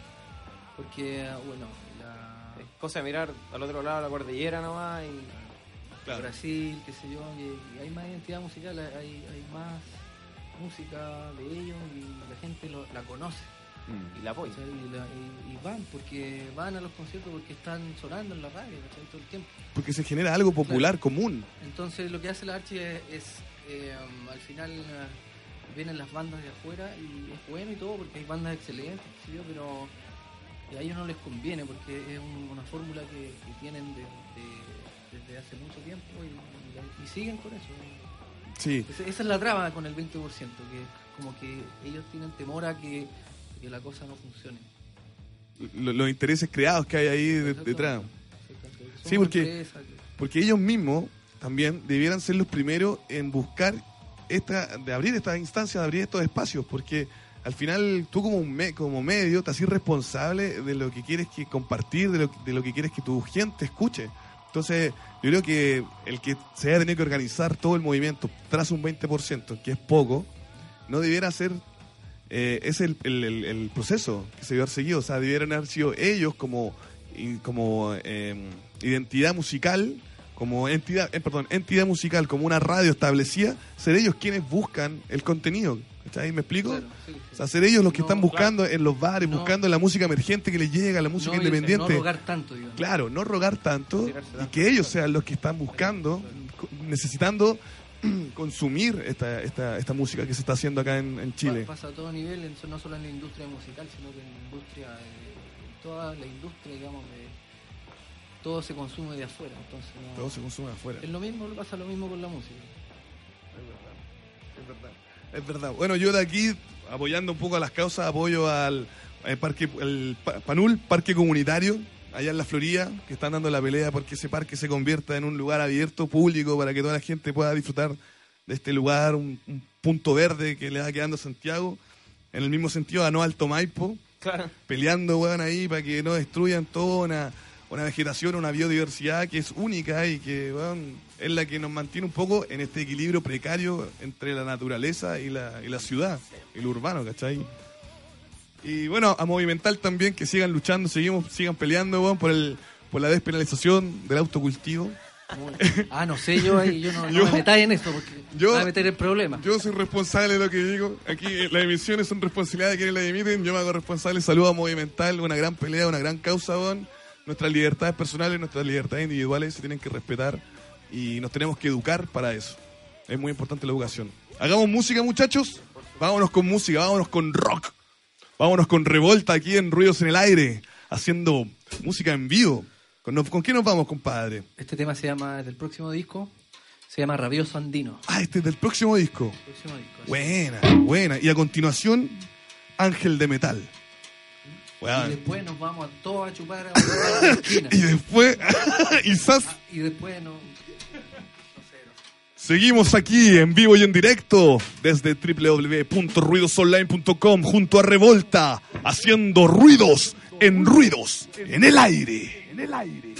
Porque, bueno, la, Es cosa de mirar al otro lado la cordillera nomás y Brasil, qué sé yo, y, y hay más identidad musical, hay, hay más música de ellos y la gente lo- la conoce. Y la apoya. ¿cachai? Y, la- y- y van, porque van a los conciertos porque están sonando en la radio todo el tiempo. Porque se genera algo popular, común. Entonces lo que hace la Archi es, es, eh, um, al final eh, vienen las bandas de afuera y es bueno y todo porque hay bandas excelentes, pero a ellos no les conviene porque es un- una fórmula que, que tienen de- de- desde hace mucho tiempo y, y- y siguen con eso. Sí. Esa, esa es la traba con el 20%, que como que ellos tienen temor a que, que la cosa no funcione. Lo- los intereses creados que hay ahí de- detrás. Sí, porque- Porque ellos mismos también debieran ser los primeros en buscar esta, de abrir estas instancias, de abrir estos espacios, porque al final tú como un me- como medio te haces responsable de lo que quieres que compartir, de lo, de lo que quieres que tu gente escuche. Entonces, yo creo que el que se haya tenido que organizar todo el movimiento tras un 20%, que es poco, no debiera ser eh, es el, el- el- el proceso que se debió haber seguido. O sea, debieran haber sido ellos como, como eh, identidad musical, como entidad, eh, perdón, entidad musical, como una radio establecida, ser ellos quienes buscan el contenido. ¿Cachai? ¿Me explico? Claro, sí, sí. O sea, ser ellos los que No, están buscando en los bares, No. buscando la música emergente que les llega, la música No, independiente. No rogar tanto, digamos. Claro, no rogar tanto y que ellos sean los que están buscando, necesitando consumir esta, esta, esta música que se está haciendo acá en, en Chile. Pa- Pasa a todo nivel, no solo en la industria musical, sino que en la industria, eh, en toda la industria, digamos, de, todo se consume de afuera. Entonces, no- Todo se consume afuera. es lo mismo, pasa lo mismo con la música. Es verdad. Es verdad. Bueno, yo de aquí, apoyando un poco a las causas, apoyo al, al parque, el Pa- Panul, parque comunitario, allá en la Florida, que están dando la pelea porque ese parque se convierta en un lugar abierto, público, para que toda la gente pueda disfrutar de este lugar, un, un punto verde que le va quedando a Santiago. En el mismo sentido, ganó Alto Maipo, Claro. peleando, weón, ahí para que no destruyan toda una, una vegetación, una biodiversidad que es única y que, weón, es la que nos mantiene un poco en este equilibrio precario entre la naturaleza y la, y la ciudad, lo urbano, ¿cachai? Y bueno, a Movimental también, que sigan luchando, seguimos, sigan peleando, weón, por, el, por la despenalización del autocultivo. Ah, no sé, yo ahí, yo no, no Yo- me metáis en esto porque yo- me voy a meter en problemas. Yo soy responsable de lo que digo. Aquí eh, las emisiones son responsabilidad de quienes las emiten. Yo me hago responsable. Saludo a Movimental, una gran pelea, una gran causa, weón. Nuestras libertades personales, nuestras libertades individuales se tienen que respetar y nos tenemos que educar para eso. Es muy importante la educación. Hagamos música, muchachos. Vámonos con música, vámonos con rock. Vámonos con revolta aquí en Ruidos en el Aire, haciendo música en vivo. ¿Con, ¿Con qué nos vamos, compadre? Este tema se llama, del próximo disco, se llama Rabioso Andino. Ah, este es del próximo disco. Próximo disco. Buena, buena. Y a continuación, Ángel de Metal. Y después nos vamos a todos a chupar a la esquina. Y después, quizás Y después no. Seguimos aquí en vivo y en directo desde www.ruidosonline.com junto a Revolta, haciendo ruidos en ruidos en el aire. En el aire.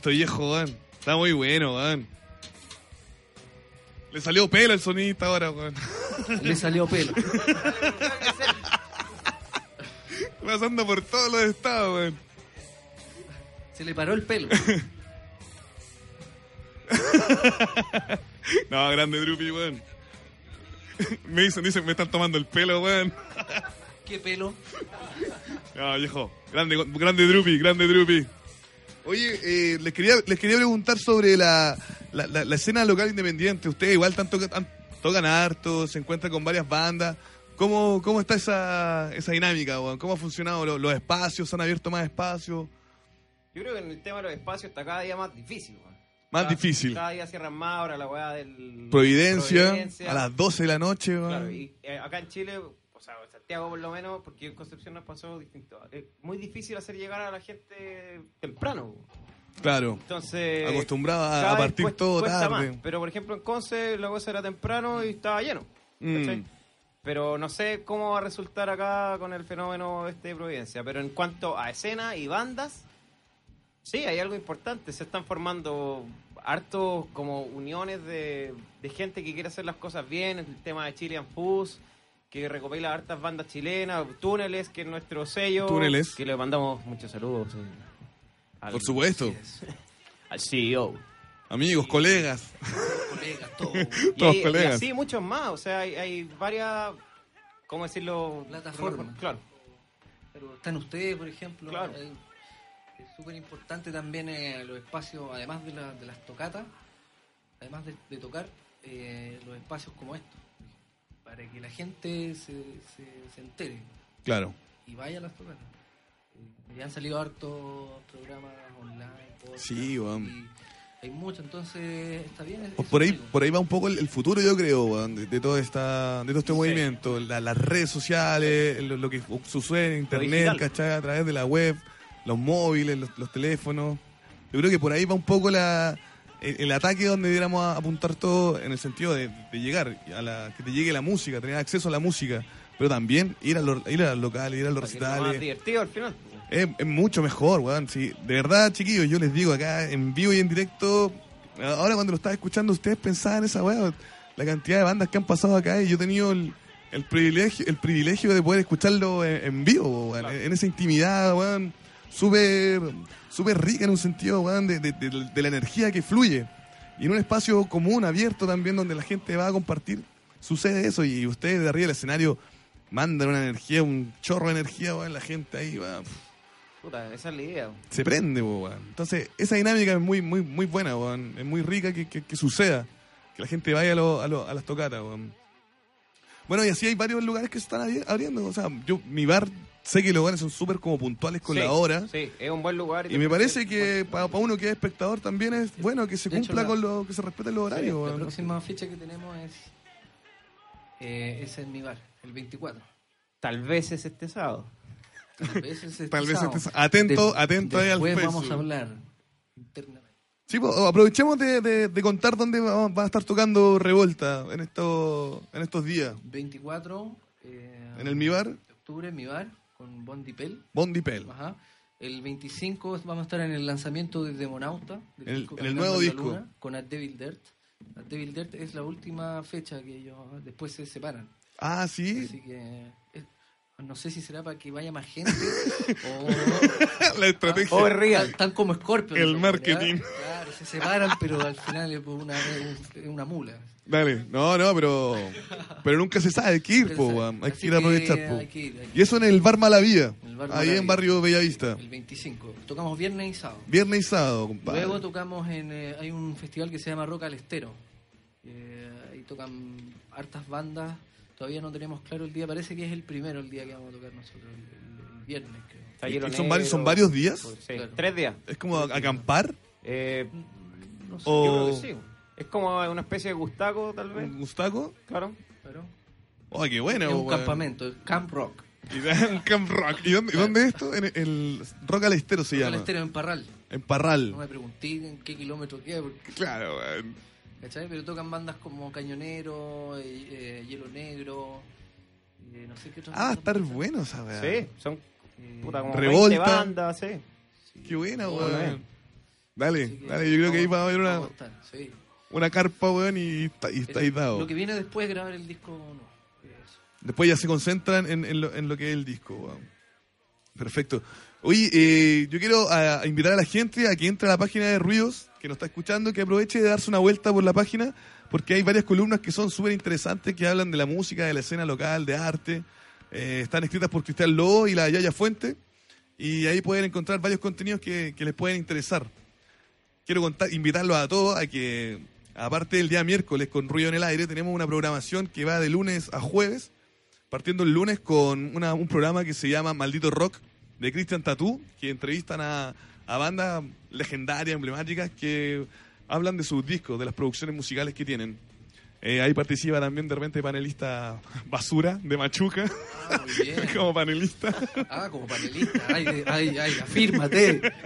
Esto, viejo, weón. Está muy bueno, weón. Le salió pelo el sonista ahora, weón. Le salió pelo. Pasando por todos los estados, weón. Se le paró el pelo. No, grande Drupi, weón. Me dicen, dicen, me están tomando el pelo, weón. ¿Qué pelo? No, viejo. Grande, grande Drupi, grande Drupi. Oye, eh, les, quería, les quería preguntar sobre la, la, la- la escena local independiente. Ustedes igual tanto, tan- tocan harto, se encuentran con varias bandas. ¿Cómo, cómo está esa, esa dinámica? ¿Cómo ha funcionado lo- los espacios? ¿Se han abierto más espacios? Yo creo que en el tema de los espacios está cada día más difícil. Más Cada- difícil. Cada día cierran más ahora la weá del. Providencia, Providencia. a las 12 de la noche. Claro, y eh, acá en Chile, o sea, en Santiago por lo menos, porque en Concepción nos pasó distinto. Es muy difícil hacer llegar a la gente temprano. Claro. Entonces. Acostumbrado a- cada a vez partir cuesta- todo cuesta tarde. más. Pero por ejemplo en Conce la cosa era temprano y estaba lleno. Mm. Pero no sé cómo va a resultar acá con el fenómeno este de Providencia. Pero en cuanto a escena y bandas, sí, hay algo importante. Se están formando hartos como uniones de, de gente que quiere hacer las cosas bien. El tema de Chilean Fuzz, que recopila hartas bandas chilenas. Túneles, que es nuestro sello. Túneles. Que le mandamos muchos saludos. eh, al- Por supuesto. Al CEO. Amigos, colegas. Colegas, todo. Y, Todos hay- y colegas. así muchos más, o sea, hay, hay varias, ¿cómo decirlo? Plataformas. Claro. Pero están ustedes, por ejemplo. Claro. Hay- es súper importante también eh, los espacios, además de, la- de las tocatas, además de, de tocar, eh, los espacios como estos, para que la gente se, se, se entere Claro. y vaya a las tocatas. Eh, ya han salido hartos programas online, Sí, weón. y hay mucho, entonces está bien. es- Por, ahí, por ahí va un poco el, el futuro, yo creo, de, de todo esta, de todo este movimiento. La- las redes sociales, lo, lo que sucede en internet. ¿cachai? A través de la web, los móviles, los, los teléfonos. Yo creo que por ahí va un poco la, el, ataque donde debiéramos a- apuntar todo en el sentido de, de llegar a la, que te llegue la música, tener acceso a la música, pero también ir a los, ir a los locales, ir a los más recitales. divertido al final. Es, es mucho mejor, weón. Sí, de verdad, chiquillos, yo les digo acá en vivo y en directo. Ahora cuando lo estaba escuchando, ustedes pensaban esa weón. La cantidad de bandas que han pasado acá y yo he tenido el, el privilegio el privilegio de poder escucharlo en, en vivo, weón. En, en esa intimidad, weón. Súper súper rica en un sentido, weón, de, de- de- de la energía que fluye. Y en un espacio común, abierto también, donde la gente va a compartir, sucede eso. Y ustedes de arriba del escenario mandan una energía, un chorro de energía, weón, la gente ahí, weón Puta, esa es la idea. se prende, weón. Entonces, esa dinámica es muy, muy, muy buena, weón. Es muy rica que, que- que suceda. Que la gente vaya a, lo- a, lo- a las tocatas, weón. Bueno, y así hay varios lugares que se están abri- abriendo. O sea, yo, mi bar, sé que los lugares son súper como puntuales con Sí, la hora. Sí, es un buen lugar. Y me parece que para uno que es espectador también es bueno que se De hecho, cumpla la- con lo que se respeten los horarios, La próxima fecha que tenemos es, eh, es en mi bar, el 24. Tal vez es este sábado. Tal vez es este Tal vez sábado. este- atento- atento ahí al Después Facebook. vamos a hablar internamente. Sí, pues, aprovechemos de, de- de contar dónde va, va a estar tocando Revolta en, esto, en estos días. 24 eh, En el Mi Bar, de octubre en mi bar con Bondi Pel. Bondi Pel. Ajá. El 25 vamos a estar en el lanzamiento de Demonauta. del En el- disco en el Caminando nuevo disco. Luna, con At Devil Dirt. At Devil Dirt es la última fecha que ellos después se separan. Ah, sí. Así que eh, no sé si será para que vaya más gente o la estrategia. Oh, es real. Tal, tal como Scorpio. El marketing. Se separan, pero al final es una, es una mula. Dale, no, no, pero pero nunca se sabe, hay que ir, po, hay que ir a aprovechar, po. hay que ir, hay que Y eso en el Bar Malavía, En el Bar ahí Malavía. en Barrio Bellavista. El 25. Tocamos viernes y sábado. Viernes y sábado, compadre. Luego tocamos en. eh, hay un festival que se llama Rock al Estero. Eh, ahí tocan hartas bandas. Todavía no tenemos claro el día. Parece que es el primero el día que vamos a tocar nosotros. El, viernes, creo. Taller ¿Y son Negro, varios- son varios días? Sí, Claro. tres días. Es como acampar, Eh, No sé, O- Yo creo que sí. Es como una especie de gustaco, tal vez. un gustaco. Claro. pero Oh, qué bueno, es un weón. campamento, es Camp Rock. Y Camp Rock. ¿Y dónde, dónde es esto? En el Rock al Estero se Rock llama. Estero en Parral. En Parral. No me pregunté en qué kilómetro queda, porque Claro, weón. ¿Cachai? Pero tocan bandas como Cañonero, eh, eh, Hielo Negro, eh, no sé qué otras Ah, a estar más. bueno esa weá. Sí, son Eh, puta como Revolta. 20 bandas, sí. Qué buena, Bueno, weón. Dale, que dale, yo creo que ahí va a haber una, sí. carpa, weón, y, está- y estáis dado. Lo que viene después es grabar el disco, no. Después ya se concentran en, en lo, en lo que es el disco. weón. Perfecto. Oye, eh, yo quiero a- a invitar a la gente a que entre a la página de Ruidos, que nos está escuchando, que aproveche de darse una vuelta por la página, porque hay varias columnas que son súper interesantes, que hablan de la música, de la escena local, de arte. Eh, están escritas por Cristian Lobo y la Yaya Fuente, y ahí pueden encontrar varios contenidos que, que les pueden interesar. Quiero contar, invitarlos a todos a que, aparte del día miércoles con Ruido en el Aire, tenemos una programación que va de lunes a jueves, partiendo el lunes con una- un programa que se llama Maldito Rock de Christian Tatú, que entrevistan a, a bandas legendarias, emblemáticas, que hablan de sus discos, de las producciones musicales que tienen. Eh, ahí participa también de repente panelista Basura de Machuca, Ah, muy bien. como panelista. Ah, como panelista. Ay, ay, ay, afírmate.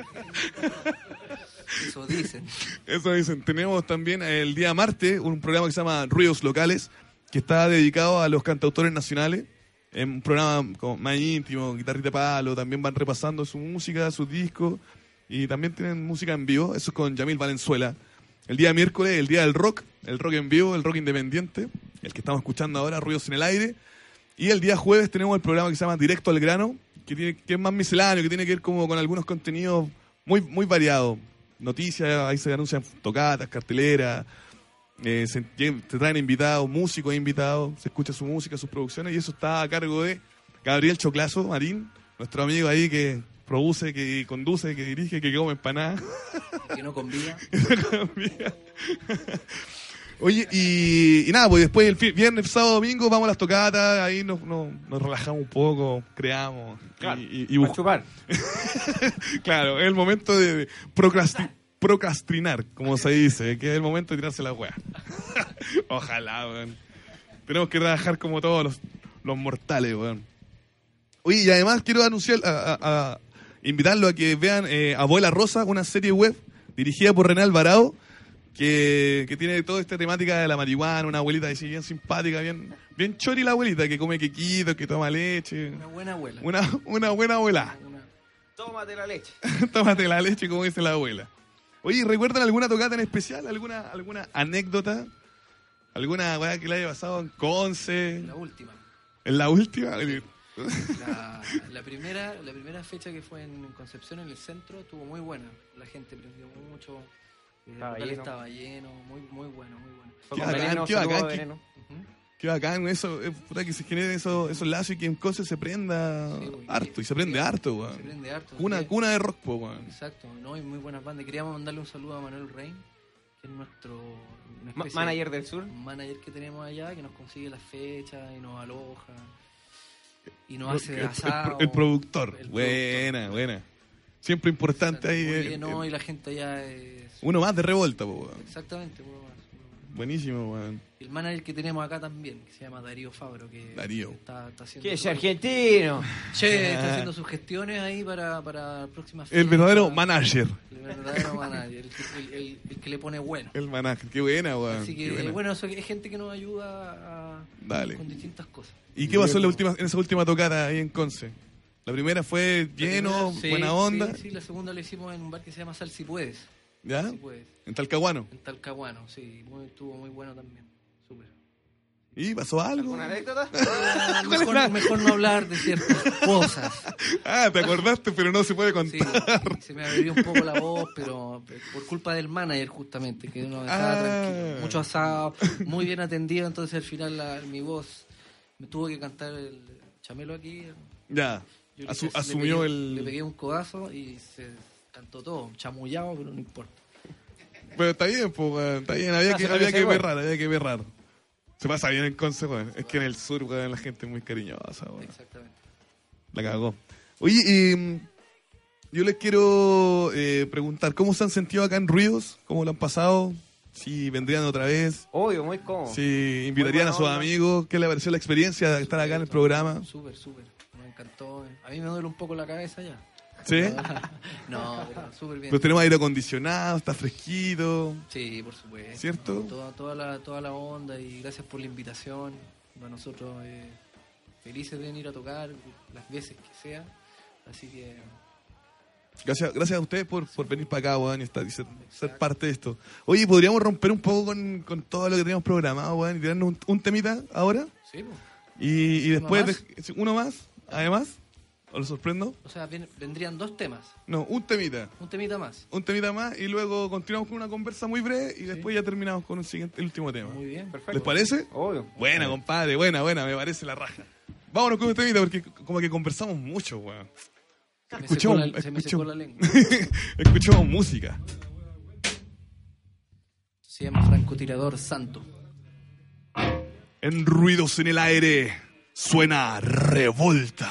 Eso dicen. Eso dicen. Tenemos también el día martes un programa que se llama Ruidos Locales, que está dedicado a los cantautores nacionales. Es un programa como más íntimo, guitarrita palo, también van repasando su música, sus discos, y también tienen música en vivo. Eso es con Yamil Valenzuela. El día miércoles, el día del rock, el rock en vivo, el rock independiente, el que estamos escuchando ahora, Ruidos en el Aire. Y el día jueves tenemos el programa que se llama Directo al Grano, que, tiene, que es más misceláneo, que tiene que ver como con algunos contenidos muy, muy variados. Noticias, ahí se anuncian tocatas, carteleras, eh, se, se traen invitados, músicos invitados, se escucha su música, sus producciones, y eso está a cargo de Gabriel Choclazo Marín, nuestro amigo ahí que produce, que conduce, que dirige, que come empanadas. Que no convida. Oye, y, y nada, pues después el viernes, sábado, domingo vamos a las tocatas, ahí nos, nos, nos relajamos un poco, creamos. y- Claro, y, y chupar. claro, es el momento de procrasti- procrastinar, como se dice, que es el momento de tirarse la wea. Ojalá, weón. Tenemos que trabajar como todos los, los mortales, weón. Oye, y además quiero anunciar, a, a- a invitarlo a que vean eh, Abuela Rosa, una serie web dirigida por René Alvarado, que, que tiene toda esta temática de la marihuana, una abuelita así bien simpática, bien, bien chori la abuelita, que come quequitos, que toma leche. Una buena abuela. Una, una buena abuela. Una- Tómate la leche. Tómate la leche, como dice la abuela. Oye, ¿recuerdan alguna tocata en especial? ¿Alguna, alguna anécdota? ¿Alguna weá que le haya pasado en Conce? La última. ¿En la última? La, la primera, la primera fecha que fue en Concepción, en el centro, estuvo muy buena. La gente prendió mucho. El Estaba local lleno. estaba lleno. Muy, muy bueno, muy bueno. Fue Qué con bacán, veneno, qué bacán, qué- veneno. Ujú. Qué bacán eso, eh, puta que se generen esos, esos lazos y que en Conce se prenda Sí, harto, y se prende harto, Se weón. prende harto. Cuna, Sí. cuna de rock, po, weón. Exacto, no, y muy buenas bandas. Queríamos mandarle un saludo a Manuel Rein, que es nuestro Ma- Manager del sur. manager que tenemos allá, que nos consigue las fechas y nos aloja y nos hace El, el- asado. el productor. El buena, buena. Siempre importante ahí. Eh, no, eh, y la gente allá es... uno más de revolta, po, weón. Exactamente, uno más. Buenísimo, weón. El manager que tenemos acá también, que se llama Darío Fabro, que Darío. Está, está haciendo Que es su- argentino. Che, está haciendo sus gestiones ahí para, para próximas El verdadero manager. El verdadero manager, el, que- el- el- el que le pone bueno. El manager. Qué buena, weón. Así que, buena. bueno, eso es gente que nos ayuda a- Dale. con distintas cosas. ¿Y qué pasó en, la última, en esa última tocata ahí en Conce? La primera fue lleno, Sí, buena onda. Sí, sí, la segunda la hicimos en un bar que se llama Sal Si Puedes. ¿Ya? Si Puedes. En Talcahuano. En Talcahuano, sí. Muy, estuvo muy bueno también. Súper. ¿Y pasó algo? ¿Alguna anécdota? Ah, mejor, mejor no hablar de ciertas cosas. Ah, te acordaste, pero no se puede Sí, contar. se me abrió un poco la voz, pero por culpa del manager justamente, que no dejaba Ah. tranquilo. Mucho asado, muy bien atendido, entonces al final la- mi voz me tuvo que cantar el chamelo aquí. Ya. Yo le- Asu- asumió pegué- el. Le pegué un codazo y se cantó todo, chamullado, pero no importa. Pero está bien, pues, weón, está bien. Había que, había que berrar, había que berrar. Se pasa bien en Conce, weón. Es que en el sur, weón, la gente es muy cariñosa, weón. Exactamente. La cagó. Oye, y mm, yo les quiero eh, preguntar, ¿cómo se han sentido acá en Ruidos? ¿Cómo lo han pasado? Si vendrían otra vez. Obvio, muy cómodo. Si invitarían a sus onda. amigos. ¿Qué le pareció la experiencia de estar acá en el programa? Súper, súper. Encantó. A mí me duele un poco la cabeza ya. ¿Sí? No, pero súper bien. Pero tenemos aire acondicionado, está fresquito. Sí, por supuesto. ¿Cierto? Toda, toda, la, toda la onda y gracias por la invitación. Para nosotros eh, felices de venir a tocar las veces que sea. Así que Gracias, gracias a ustedes por, por venir para acá, weón, y, estar- y ser, ser parte de esto. Oye, ¿podríamos romper un poco con, con todo lo que teníamos programado, weón, y tirarnos un, un temita ahora? sí, pues. Y, y después, más? de- uno más, además, ¿o lo sorprendo? O sea, ven- vendrían dos temas. No, un temita. Un temita más. Un temita más y luego continuamos con una conversa muy breve y después ya terminamos con un siguiente, el último tema. Muy bien. Perfecto. ¿Les parece? Obvio. Buena, compadre, buena, buena, me parece la raja. Vámonos con un temita porque como que conversamos mucho, weón. Se me, Escuchemos, secó la, se me escuchemos. secó la lengua. Escuchamos música. Se llama francotirador santo. En ruidos en el aire suena revolta.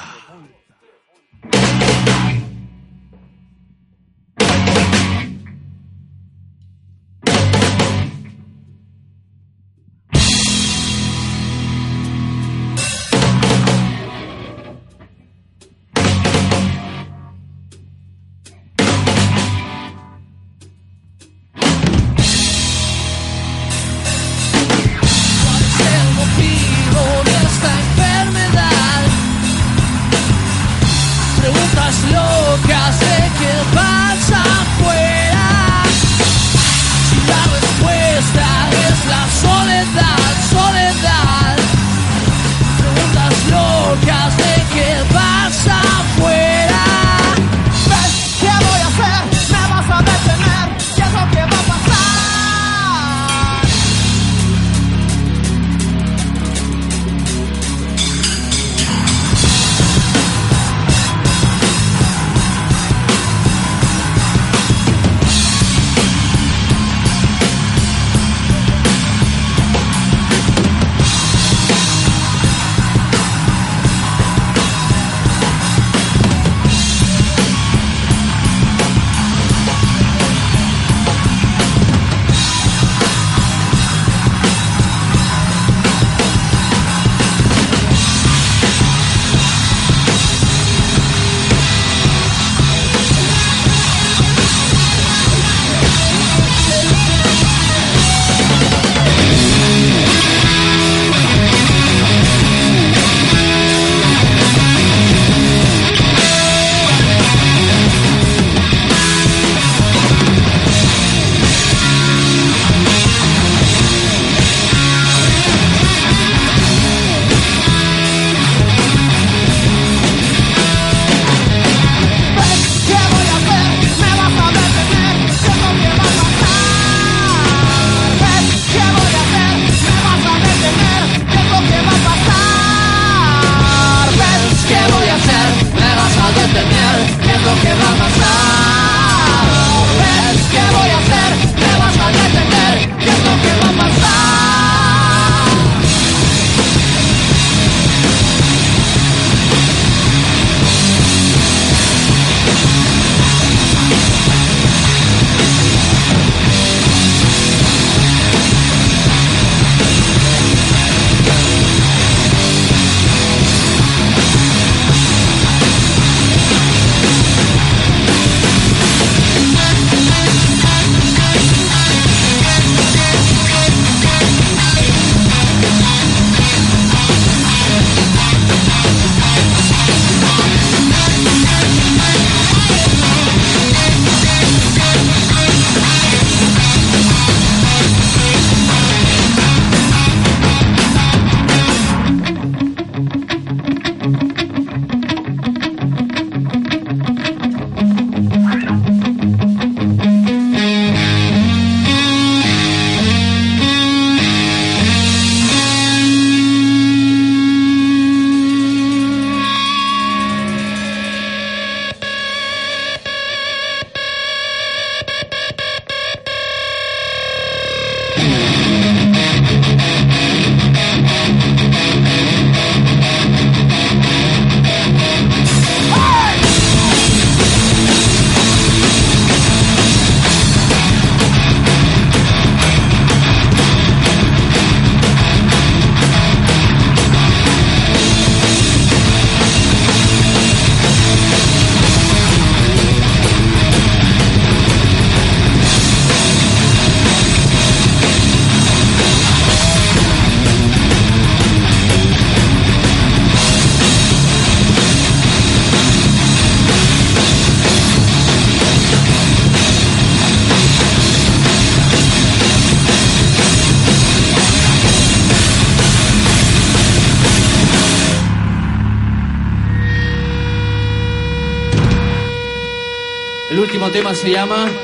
Se llama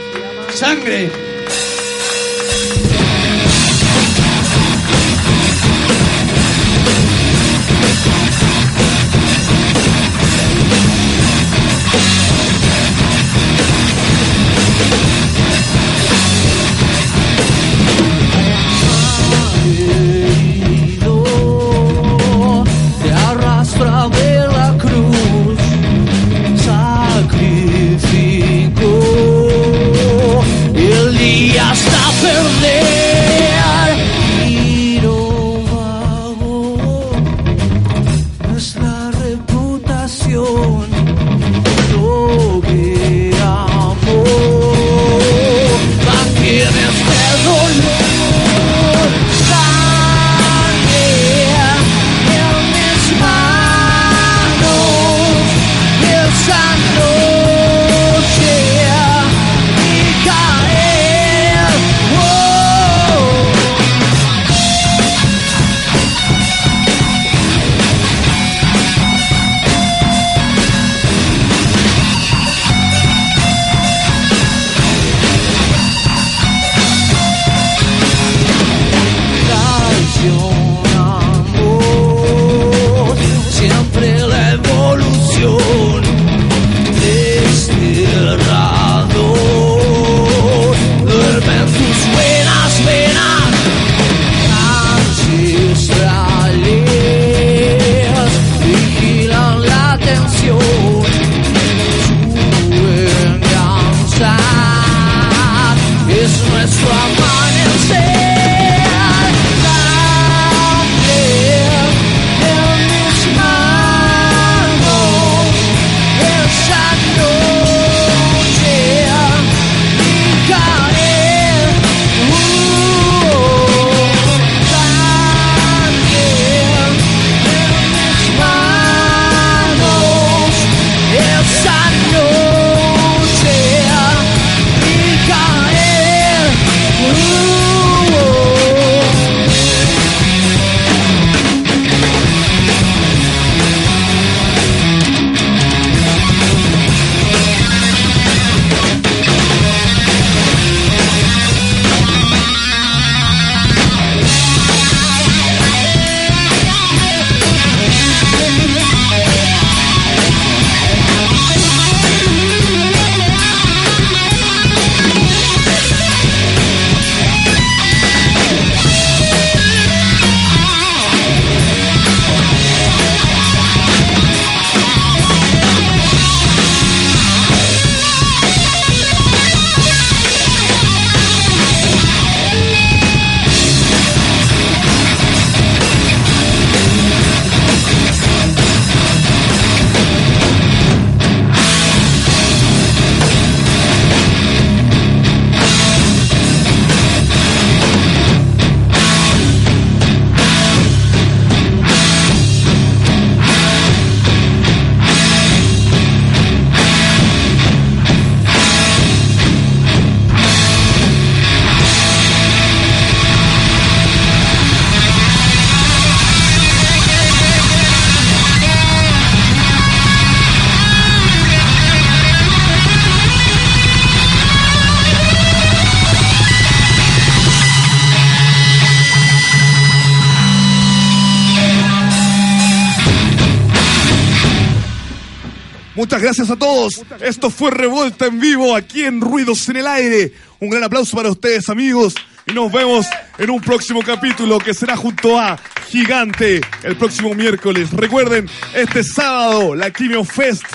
gracias a todos. Esto fue Revuelta en vivo aquí en Ruidos en el Aire. Un gran aplauso para ustedes, amigos. Y nos vemos en un próximo capítulo que será junto a Gigante el próximo miércoles. Recuerden, este sábado, la Quimio Fest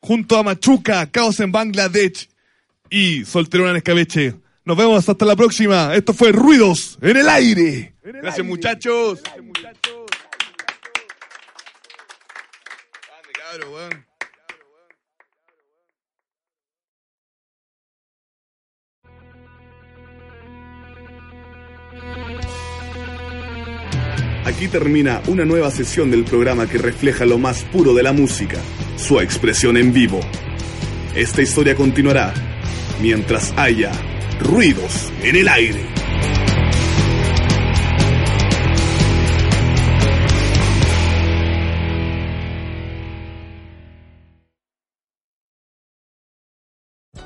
junto a Machuca, Caos en Bangladesh y Solterona en Escabeche. Nos vemos hasta la próxima. Esto fue Ruidos en el Aire. Gracias, muchachos. Grande, Aquí termina una nueva sesión del programa que refleja lo más puro de la música, su expresión en vivo. Esta historia continuará mientras haya ruidos en el aire.